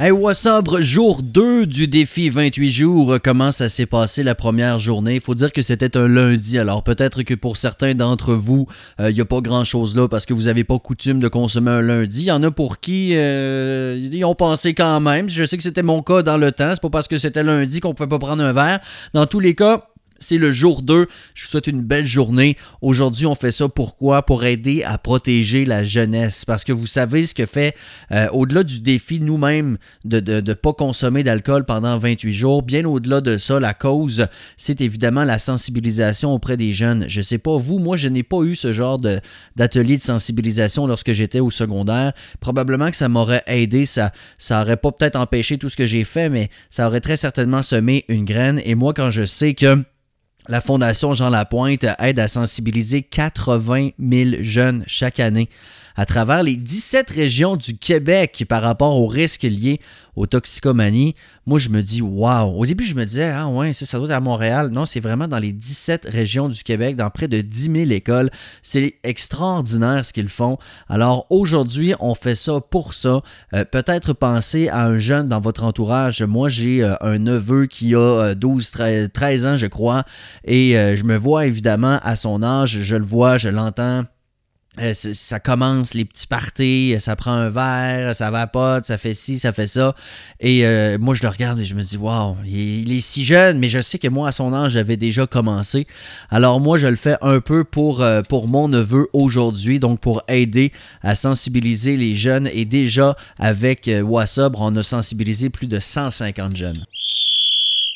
Hey, what's up? Jour 2 du défi 28 jours. Comment ça s'est passé la première journée? Faut dire que c'était un lundi, alors peut-être que pour certains d'entre vous, il euh, n'y a pas grand-chose là parce que vous n'avez pas coutume de consommer un lundi. Il y en a pour qui euh, ils ont pensé quand même. Je sais que c'était mon cas dans le temps. C'est pas parce que c'était lundi qu'on pouvait pas prendre un verre. Dans tous les cas, c'est le jour 2. Je vous souhaite une belle journée. Aujourd'hui, on fait ça pourquoi? Pour aider à protéger la jeunesse. Parce que vous savez ce que fait, euh, au-delà du défi nous-mêmes de ne pas consommer d'alcool pendant 28 jours, bien au-delà de ça, la cause, c'est évidemment la sensibilisation auprès des jeunes. Je sais pas, vous, moi, je n'ai pas eu ce genre d'atelier de, sensibilisation lorsque j'étais au secondaire. Probablement que ça m'aurait aidé. Ça, ça pas peut-être empêché tout ce que j'ai fait, mais ça aurait très certainement semé une graine. Et moi, quand je sais que la Fondation Jean Lapointe aide à sensibiliser 80 000 jeunes chaque année à travers les 17 régions du Québec par rapport aux risques liés aux toxicomanies. Moi, je me dis, waouh! Au début, je me disais, ah ouais, ça doit être à Montréal. Non, c'est vraiment dans les 17 régions du Québec, dans près de 10 000 écoles. C'est extraordinaire ce qu'ils font. Alors aujourd'hui, on fait ça pour ça. Euh, peut-être penser à un jeune dans votre entourage. Moi, j'ai euh, un neveu qui a 12, euh, 13 ans, je crois, et je me vois évidemment à son âge, je le vois, je l'entends euh, ça commence les petits parties, ça prend un verre, ça vapote, ça fait ci, ça fait ça. Et euh, moi, je le regarde et je me dis, waouh, il, est si jeune, mais je sais que moi, à son âge, j'avais déjà commencé. Alors moi, je le fais un peu pour, euh, pour mon neveu aujourd'hui, donc pour aider à sensibiliser les jeunes. Et déjà, avec WhatsApp, on a sensibilisé plus de 150 jeunes.